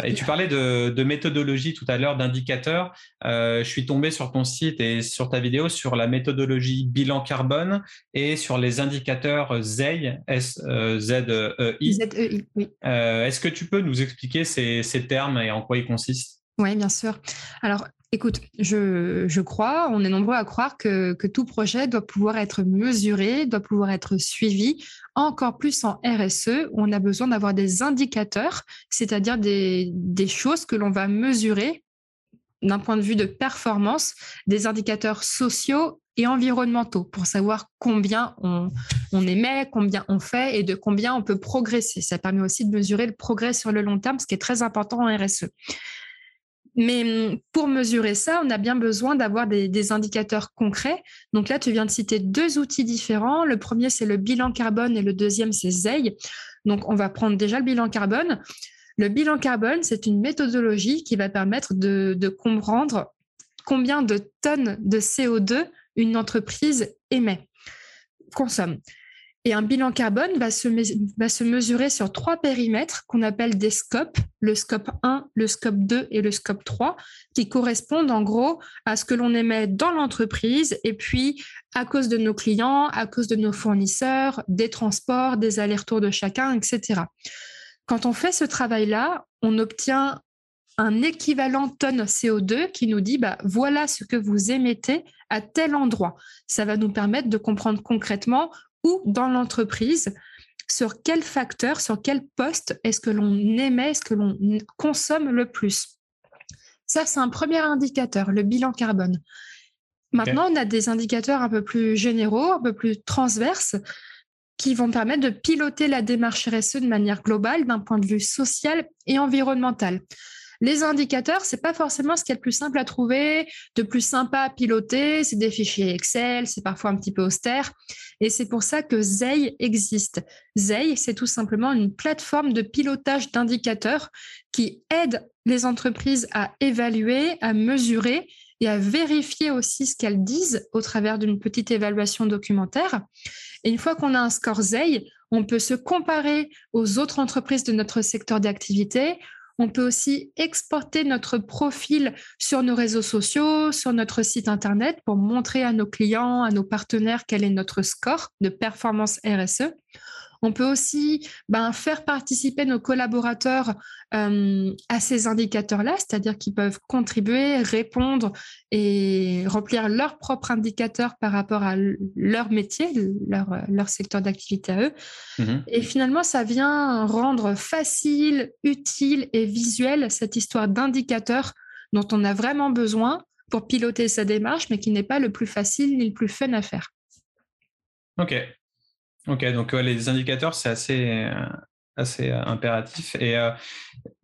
Et tu parlais de, méthodologie tout à l'heure, d'indicateurs. je suis tombé sur ton site et sur ta vidéo sur la méthodologie bilan carbone et sur les indicateurs ZEI, S-Z-E-I. Z-E-I, oui. Est-ce que tu peux nous expliquer ces, ces termes et en quoi ils consistent? Oui, bien sûr. Alors, Écoute, je, crois, on est nombreux à croire que, tout projet doit pouvoir être mesuré, doit pouvoir être suivi, encore plus en RSE, on a besoin d'avoir des indicateurs, c'est-à-dire des, choses que l'on va mesurer d'un point de vue de performance, des indicateurs sociaux et environnementaux pour savoir combien on, on, émet, combien on fait et de combien on peut progresser. Ça permet aussi de mesurer le progrès sur le long terme, ce qui est très important en RSE. Mais hum, pour mesurer ça, on a bien besoin d'avoir des, indicateurs concrets. Donc là, tu viens de citer deux outils différents. Le premier, c'est le bilan carbone et le deuxième, c'est ZEI. Donc, on va prendre déjà le bilan carbone. Le bilan carbone, c'est une méthodologie qui va permettre de, de comprendre combien de tonnes de CO2 une entreprise émet, consomme. Et un bilan carbone va se, va se mesurer sur trois périmètres qu'on appelle des scopes, le scope 1, le scope 2 et le scope 3, qui correspondent en gros à ce que l'on émet dans l'entreprise et puis à cause de nos clients, à cause de nos fournisseurs, des transports, des allers-retours de chacun, etc. Quand on fait ce travail-là, on obtient un équivalent tonne CO2 qui nous dit bah, voilà ce que vous émettez à tel endroit. Ça va nous permettre de comprendre concrètement ou dans l'entreprise, sur quel facteur, sur quel poste est-ce que l'on émet, est-ce que l'on consomme le plus? Ça, c'est un premier indicateur, le bilan carbone. Maintenant, on a des indicateurs un peu plus généraux, un peu plus transverses, qui vont permettre de piloter la démarche RSE de manière globale d'un point de vue social et environnemental. Les indicateurs, c'est pas forcément ce qui est le plus simple à trouver, de plus sympa à piloter. C'est des fichiers Excel, c'est parfois un petit peu austère. Et c'est pour ça que ZEI existe. ZEI, c'est tout simplement une plateforme de pilotage d'indicateurs qui aide les entreprises à évaluer, à mesurer et à vérifier aussi ce qu'elles disent au travers d'une petite évaluation documentaire. Et une fois qu'on a un score ZEI, on peut se comparer aux autres entreprises de notre secteur d'activité, on peut aussi exporter notre profil sur nos réseaux sociaux, sur notre site Internet pour montrer à nos clients, à nos partenaires quel est notre score de performance RSE. On peut aussi ben, faire participer nos collaborateurs euh, à ces indicateurs-là, c'est-à-dire qu'ils peuvent contribuer, répondre et remplir leurs propres indicateurs par rapport à leur métier, leur, secteur d'activité à eux. Mmh et finalement, ça vient rendre facile, utile et visuel cette histoire d'indicateurs dont on a vraiment besoin pour piloter sa démarche, mais qui n'est pas le plus facile ni le plus fun à faire. Ok, Ok, donc les indicateurs, c'est assez, assez impératif. Et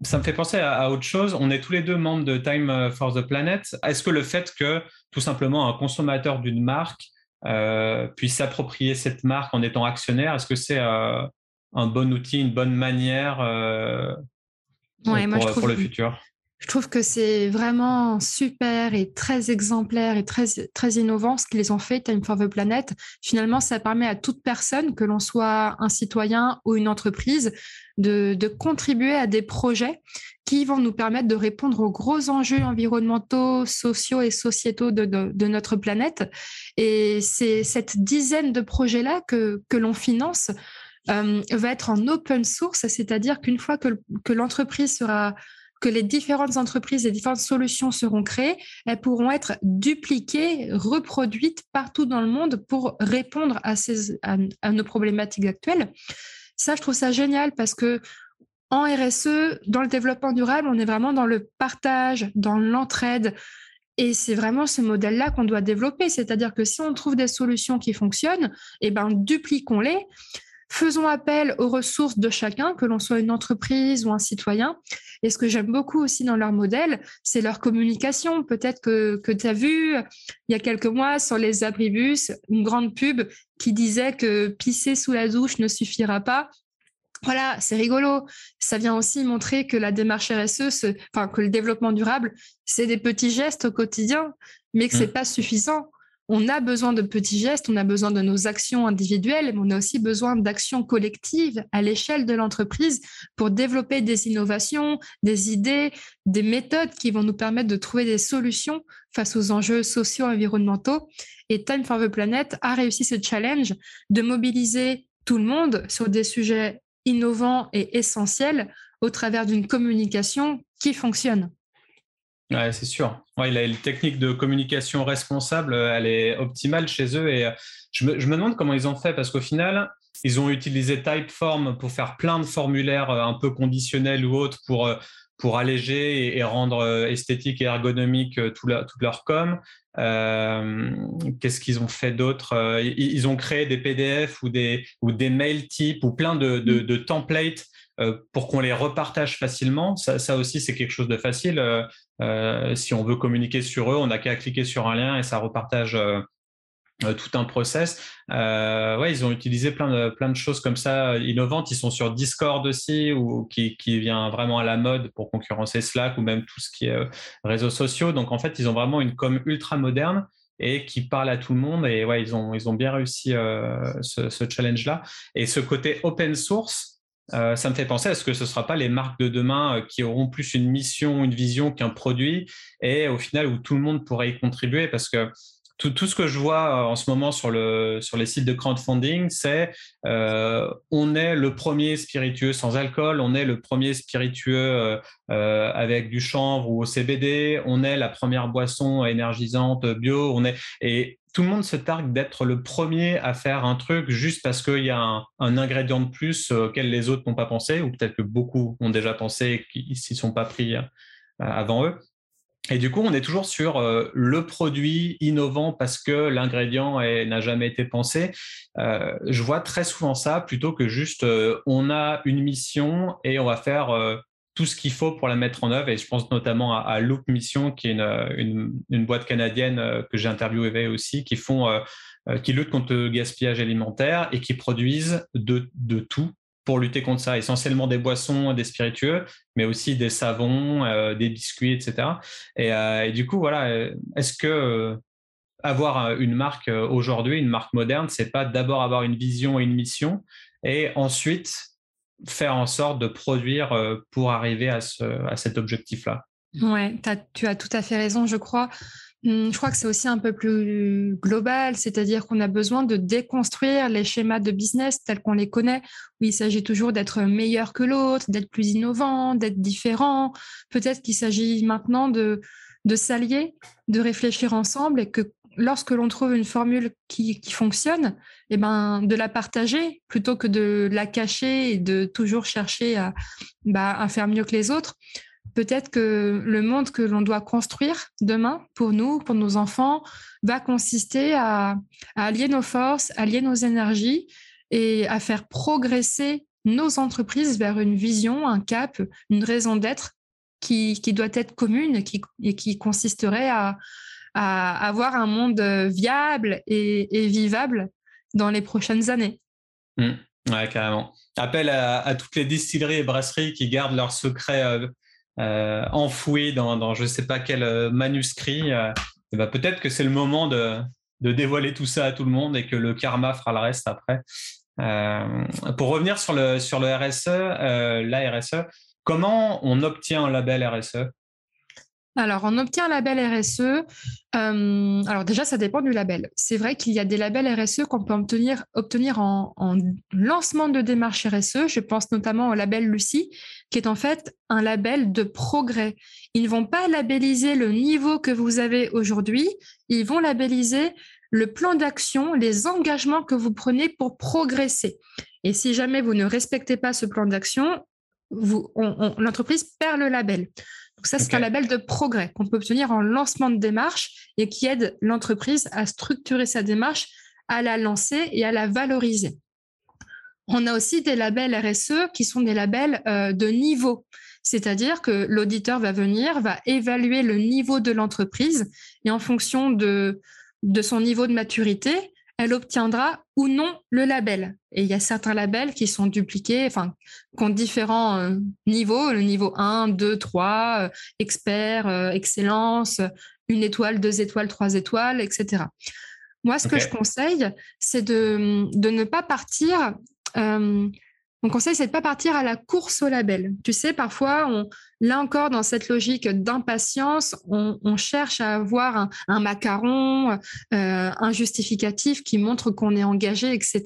ça me fait penser à, autre chose. On est tous les deux membres de Time for the Planet. Est-ce que le fait que tout simplement un consommateur d'une marque puisse s'approprier cette marque en étant actionnaire, est-ce que c'est un bon outil, une bonne manière pour, le futur? Je trouve que c'est vraiment super et très exemplaire et très, très innovant ce qu'ils ont fait, Time for the Planet. Finalement, ça permet à toute personne, que l'on soit un citoyen ou une entreprise, de, contribuer à des projets qui vont nous permettre de répondre aux gros enjeux environnementaux, sociaux et sociétaux de, notre planète. Et c'est cette dizaine de projets-là que, que l'on finance euh, va être en open source, c'est-à-dire qu'une fois que, que l'entreprise sera que les différentes entreprises et différentes solutions seront créées, elles pourront être dupliquées, reproduites partout dans le monde pour répondre à, nos problématiques actuelles. Ça, je trouve ça génial parce que en RSE, dans le développement durable, on est vraiment dans le partage, dans l'entraide. Et c'est vraiment ce modèle-là qu'on doit développer. C'est-à-dire que si on trouve des solutions qui fonctionnent, eh ben, dupliquons-les. Faisons appel aux ressources de chacun, que l'on soit une entreprise ou un citoyen. Et ce que j'aime beaucoup aussi dans leur modèle, c'est leur communication. Peut-être que, que tu as vu il y a quelques mois sur les abribus une grande pub qui disait que pisser sous la douche ne suffira pas. Voilà, c'est rigolo. Ça vient aussi montrer que la démarche RSE, enfin que le développement durable, c'est des petits gestes au quotidien, mais que c'est mmh. pas suffisant on a besoin de petits gestes, on a besoin de nos actions individuelles, mais on a aussi besoin d'actions collectives à l'échelle de l'entreprise pour développer des innovations, des idées, des méthodes qui vont nous permettre de trouver des solutions face aux enjeux sociaux et environnementaux. Et Time for the Planet a réussi ce challenge de mobiliser tout le monde sur des sujets innovants et essentiels au travers d'une communication qui fonctionne. Ouais, c'est sûr. Ouais, la, technique de communication responsable, euh, elle est optimale chez eux. Et euh, je me, demande comment ils ont fait parce qu'au final, ils ont utilisé Typeform pour faire plein de formulaires euh, un peu conditionnels ou autres pour, pour alléger et, rendre esthétique et ergonomique tout, toute leur com. Qu'est-ce qu'ils ont fait d'autre ils, ont créé des PDF ou des, ou des mail types ou plein de, de, templates pour qu'on les repartage facilement. Ça, aussi, c'est quelque chose de facile. Euh, euh, si on veut communiquer sur eux, on n'a qu'à cliquer sur un lien et ça repartage tout un process. ouais, ils ont utilisé plein de, plein de choses comme ça innovantes. Ils sont sur Discord aussi, ou qui, qui vient vraiment à la mode pour concurrencer Slack ou même tout ce qui est réseaux sociaux. Donc en fait, ils ont vraiment une com ultra moderne et qui parle à tout le monde. Et ouais, ils ont, ils ont bien réussi ce challenge-là. Et ce côté open source, euh, ça me fait penser à ce que ce ne sera pas les marques de demain euh, qui auront plus une mission, une vision qu'un produit, et au final où tout le monde pourrait y contribuer, parce que tout, ce que je vois euh, en ce moment sur, le, sur les sites de crowdfunding, c'est on est le premier spiritueux sans alcool, on est le premier spiritueux avec du chanvre ou au CBD, on est la première boisson énergisante bio, on est et tout le monde se targue d'être le premier à faire un truc juste parce qu'il y a un, ingrédient de plus auquel les autres n'ont pas pensé, ou peut-être que beaucoup ont déjà pensé et qu'ils s'y sont pas pris euh, avant eux. Et du coup, on est toujours sur euh, le produit innovant parce que l'ingrédient n'a jamais été pensé. Euh, je vois très souvent ça plutôt que juste on a une mission et on va faire tout ce qu'il faut pour la mettre en œuvre. Et je pense notamment à, Loop Mission, qui est une, boîte canadienne euh, que j'ai interviewée aussi, qui font, euh, euh, qui lutte contre le gaspillage alimentaire et qui produisent de, tout pour lutter contre ça. Essentiellement des boissons, des spiritueux, mais aussi des savons, des biscuits, etc. Et, et, du coup, voilà, est-ce que avoir une marque aujourd'hui, une marque moderne, c'est pas d'abord avoir une vision et une mission, et ensuite faire en sorte de produire euh, pour arriver à, ce, à cet objectif-là? Ouais, tu as tout à fait raison, je crois. Hum, je crois que c'est aussi un peu plus global, c'est-à-dire qu'on a besoin de déconstruire les schémas de business tels qu'on les connaît, où il s'agit toujours d'être meilleur que l'autre, d'être plus innovant, d'être différent. Peut-être qu'il s'agit maintenant de, s'allier, de réfléchir ensemble et que lorsque l'on trouve une formule qui, fonctionne, eh ben, de la partager plutôt que de la cacher et de toujours chercher à, bah, à faire mieux que les autres. Peut-être que le monde que l'on doit construire demain pour nous, pour nos enfants, va consister à, allier nos forces, allier nos énergies et à faire progresser nos entreprises vers une vision, un cap, une raison d'être qui, doit être commune et qui, consisterait à, avoir un monde viable et, vivable dans les prochaines années. Mmh. Ouais, carrément. Appel à, toutes les distilleries et brasseries qui gardent leurs secrets euh, euh, enfouis dans, je ne sais pas quel euh, manuscrit. Ben peut-être que c'est le moment de, dévoiler tout ça à tout le monde et que le karma fera le reste après. pour revenir sur le, sur le RSE, la RSE, comment on obtient un label RSE alors, on obtient un label RSE. Euh, alors déjà, ça dépend du label. C'est vrai qu'il y a des labels RSE qu'on peut obtenir, obtenir en, lancement de démarche RSE. Je pense notamment au label Lucie, qui est en fait un label de progrès. Ils ne vont pas labelliser le niveau que vous avez aujourd'hui, ils vont labelliser le plan d'action, les engagements que vous prenez pour progresser. Et si jamais vous ne respectez pas ce plan d'action, l'entreprise perd le label. Donc ça, c'est un label de progrès qu'on peut obtenir en lancement de démarche et qui aide l'entreprise à structurer sa démarche, à la lancer et à la valoriser. On a aussi des labels RSE qui sont des labels euh, de niveau. C'est-à-dire que l'auditeur va venir, va évaluer le niveau de l'entreprise et en fonction de, de son niveau de maturité, elle obtiendra ou non le label. Et il y a certains labels qui sont dupliqués, enfin, qui ont différents euh, niveaux, le niveau 1, 2, 3, expert, euh, excellence, une étoile, deux étoiles, trois étoiles, etc. Moi, ce que je conseille, c'est de, de, ne pas partir euh, mon conseil, c'est de ne pas partir à la course au label. Tu sais, parfois, on, là encore, dans cette logique d'impatience, on, cherche à avoir un, macaron, euh, un justificatif qui montre qu'on est engagé, etc.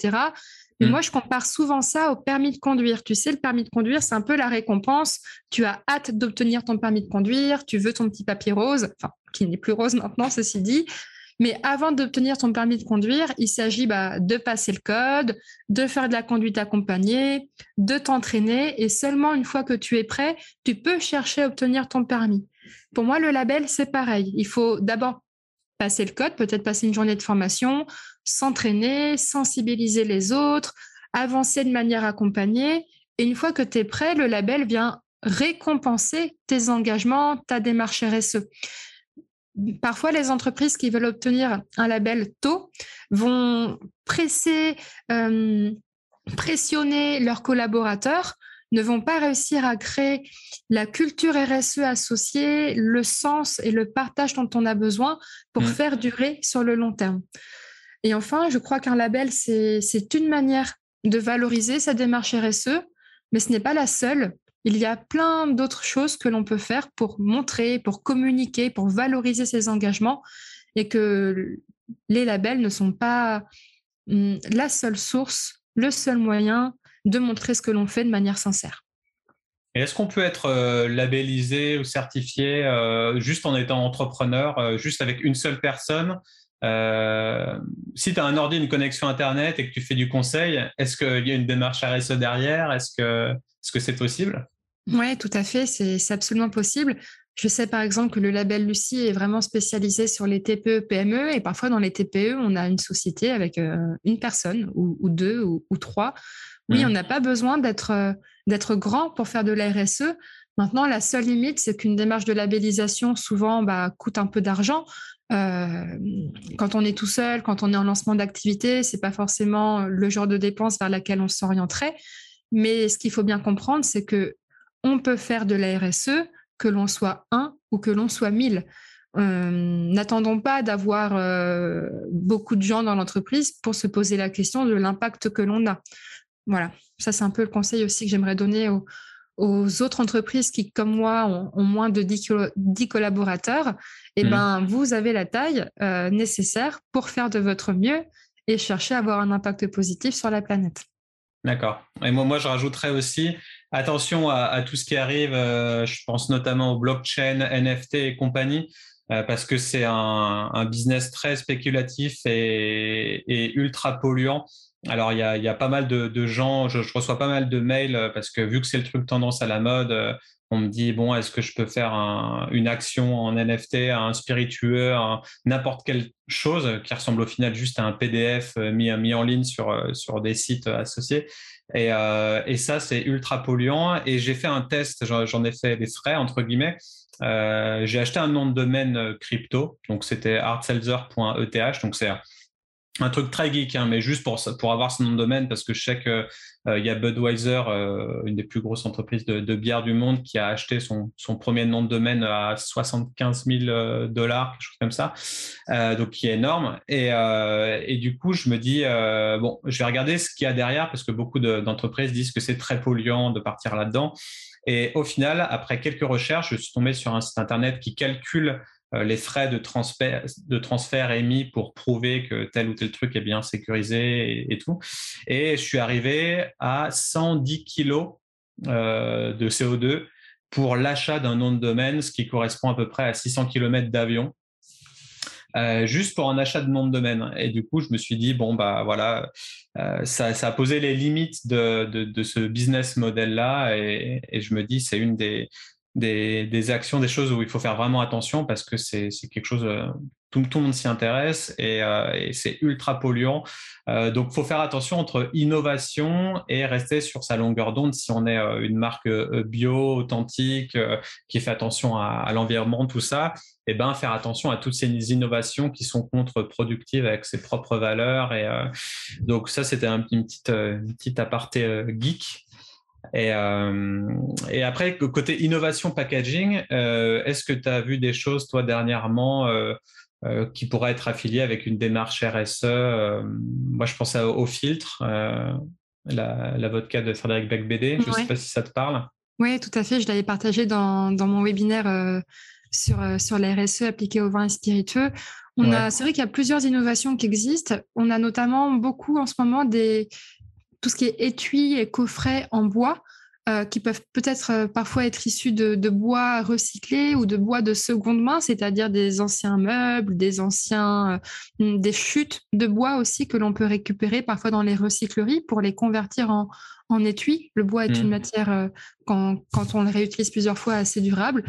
Mais mm. moi, je compare souvent ça au permis de conduire. Tu sais, le permis de conduire, c'est un peu la récompense. Tu as hâte d'obtenir ton permis de conduire, tu veux ton petit papier rose, enfin, qui n'est plus rose maintenant, ceci dit. Mais avant d'obtenir ton permis de conduire, il s'agit bah, de passer le code, de faire de la conduite accompagnée, de t'entraîner. Et seulement une fois que tu es prêt, tu peux chercher à obtenir ton permis. Pour moi, le label, c'est pareil. Il faut d'abord passer le code, peut-être passer une journée de formation, s'entraîner, sensibiliser les autres, avancer de manière accompagnée. Et une fois que tu es prêt, le label vient récompenser tes engagements, ta démarche RSE parfois les entreprises qui veulent obtenir un label tôt vont presser, euh, pressionner leurs collaborateurs, ne vont pas réussir à créer la culture RSE associée, le sens et le partage dont on a besoin pour mmh. faire durer sur le long terme. Et enfin, je crois qu'un label, c'est une manière de valoriser sa démarche RSE, mais ce n'est pas la seule il y a plein d'autres choses que l'on peut faire pour montrer, pour communiquer, pour valoriser ses engagements et que les labels ne sont pas hum, la seule source, le seul moyen de montrer ce que l'on fait de manière sincère. Est-ce qu'on peut être euh, labellisé ou certifié euh, juste en étant entrepreneur, euh, juste avec une seule personne? Si tu as un ordi, une connexion Internet et que tu fais du conseil, est-ce qu'il y a une démarche RSE derrière? Est-ce que est-ce que c'est possible? Oui, tout à fait, c'est absolument possible. Je sais par exemple que le label Lucie est vraiment spécialisé sur les TPE, PME et parfois dans les TPE, on a une société avec euh, une personne ou, deux ou, trois. Oui, on n'a pas besoin euh, d'être grand pour faire de la RSE. Maintenant, la seule limite, c'est qu'une démarche de labellisation souvent bah, coûte un peu d'argent. Euh, quand on est tout seul, quand on est en lancement d'activité, c'est pas forcément le genre de dépense vers laquelle on s'orienterait. Mais ce qu'il faut bien comprendre, c'est que on peut faire de la RSE, que l'on soit un ou que l'on soit mille. Euh, n'attendons pas d'avoir euh, beaucoup de gens dans l'entreprise pour se poser la question de l'impact que l'on a. Voilà, ça c'est un peu le conseil aussi que j'aimerais donner aux, autres entreprises qui, comme moi, ont, moins de 10, collaborateurs. Eh mmh. ben, vous avez la taille euh, nécessaire pour faire de votre mieux et chercher à avoir un impact positif sur la planète. D'accord. Et moi, moi, je rajouterais aussi attention à, tout ce qui arrive. Euh, je pense notamment au blockchain, NFT et compagnie, euh, parce que c'est un, business très spéculatif et, ultra polluant. Alors, il y a, pas mal de, gens, je, reçois pas mal de mails euh, parce que vu que c'est le truc tendance à la mode, on me dit bon, est-ce que je peux faire une action en NFT, un spiritueux, n'importe quelle chose qui ressemble au final juste à un PDF euh, mis, mis en ligne sur, euh, sur des sites associés. Et, euh, et ça, c'est ultra polluant. Et j'ai fait un test, j'en ai fait des frais, entre guillemets. j'ai acheté un nom de domaine crypto, donc c'était artselzer.eth, donc c'est un truc très geek, hein, mais juste pour, pour avoir ce nom de domaine, parce que je sais qu'il euh, y a Budweiser, euh, une des plus grosses entreprises de, bière du monde, qui a acheté son, premier nom de domaine à 75 000 euh, dollars, quelque chose comme ça, donc qui est énorme. Et, du coup, je me dis, bon, je vais regarder ce qu'il y a derrière, parce que beaucoup d'entreprises disent que c'est très polluant de partir là-dedans. Et au final, après quelques recherches, je suis tombé sur un site internet qui calcule les frais de transfert, émis pour prouver que tel ou tel truc est bien sécurisé et, tout. Et je suis arrivé à 110 kilos euh, de CO2 pour l'achat d'un nom de domaine, ce qui correspond à peu près à 600 km d'avion. Euh, juste pour un achat de nom de domaine. Et du coup, je me suis dit, bon, bah voilà, ça, a posé les limites de, ce business model-là. Et, je me dis, c'est une des, des, actions, des choses où il faut faire vraiment attention parce que c'est quelque chose, euh, tout, le monde s'y intéresse et, euh, c'est ultra polluant. Euh, donc, il faut faire attention entre innovation et rester sur sa longueur d'onde. Si on est une marque bio, authentique, qui fait attention à, l'environnement, tout ça, et eh ben, faire attention à toutes ces innovations qui sont contre-productives avec ses propres valeurs. Et donc, ça, c'était un, une, petite, une petite aparté geek. Et, euh, et, après, côté innovation packaging, euh, est-ce que tu as vu des choses, toi, dernièrement, euh, qui pourraient être affiliées avec une démarche RSE Moi, je pense au filtre, la, vodka de Frédéric Becbédé. Je ne sais pas si ça te parle. Oui, tout à fait. Je l'avais partagé dans, dans, mon webinaire sur, sur la RSE appliquée au vin et spiritueux. On a, c'est vrai qu'il y a plusieurs innovations qui existent. On a notamment beaucoup en ce moment des, tout ce qui est étui et coffret en bois, euh, qui peuvent peut-être euh, parfois être issus de, bois recyclés ou de bois de seconde main, c'est-à-dire des anciens meubles, des anciens, euh, des chutes de bois aussi que l'on peut récupérer parfois dans les recycleries pour les convertir en, en étui. Le bois est une mmh. matière, quand, quand, on le réutilise plusieurs fois, assez durable.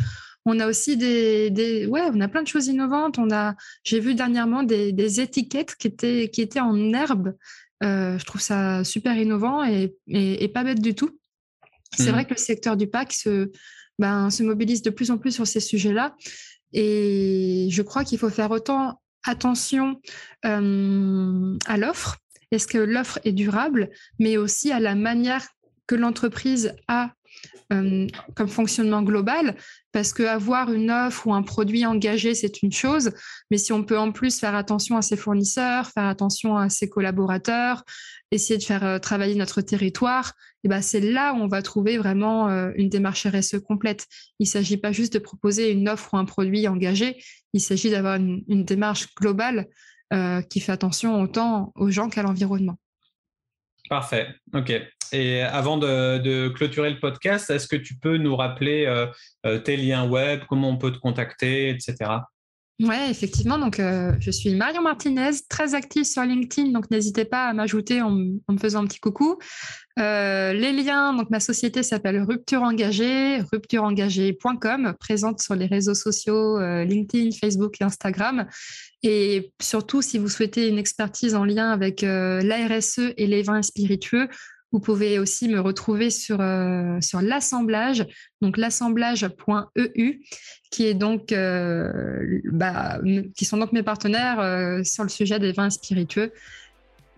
On a aussi des, des, ouais, on a plein de choses innovantes. On a, j'ai vu dernièrement des, des étiquettes qui étaient, qui étaient en herbe je trouve ça super innovant et, pas bête du tout. C'est mmh. vrai que le secteur du PAC se, ben, se mobilise de plus en plus sur ces sujets-là. Et je crois qu'il faut faire autant attention euh, à l'offre. Est-ce que l'offre est durable, mais aussi à la manière que l'entreprise a euh, comme fonctionnement global, parce qu'avoir une offre ou un produit engagé, c'est une chose, mais si on peut en plus faire attention à ses fournisseurs, faire attention à ses collaborateurs, essayer de faire euh, travailler notre territoire, et eh ben c'est là où on va trouver vraiment euh, une démarche RSE complète. Il ne s'agit pas juste de proposer une offre ou un produit engagé, il s'agit d'avoir une, démarche globale qui fait attention autant aux gens qu'à l'environnement. Parfait. OK. Et avant de, clôturer le podcast, est-ce que tu peux nous rappeler euh, euh, tes liens web, comment on peut te contacter, etc. Oui, effectivement. Donc, euh, je suis Marion Martinez, très active sur LinkedIn. Donc, n'hésitez pas à m'ajouter en, me faisant un petit coucou. les liens, donc ma société s'appelle Rupture Engagée, ruptureengagée.com, présente sur les réseaux sociaux LinkedIn, Facebook et Instagram. Et surtout, si vous souhaitez une expertise en lien avec l'ARSE et les vins spiritueux, vous pouvez aussi me retrouver sur, euh, sur l'assemblage, donc l'assemblage.eu, qui est donc, euh, bah, qui sont donc mes partenaires euh, sur le sujet des vins spiritueux.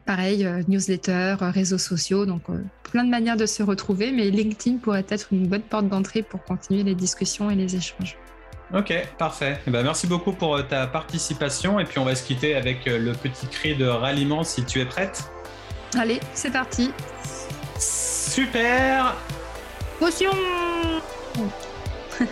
Pareil, newsletter, réseaux sociaux, donc plein de manières de se retrouver, mais LinkedIn pourrait être une bonne porte d'entrée pour continuer les discussions et les échanges. Ok, parfait. Eh ben, merci beaucoup pour ta participation et puis on va se quitter avec le petit cri de ralliement si tu es prête. Allez, c'est parti. Super Potion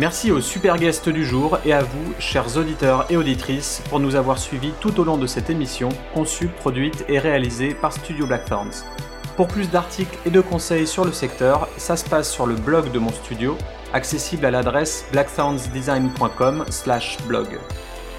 Merci aux super guests du jour et à vous, chers auditeurs et auditrices, pour nous avoir suivis tout au long de cette émission, conçue, produite et réalisée par Studio Blackthorns. Pour plus d'articles et de conseils sur le secteur, ça se passe sur le blog de mon studio, accessible à l'adresse blackthornsdesign.com/blog.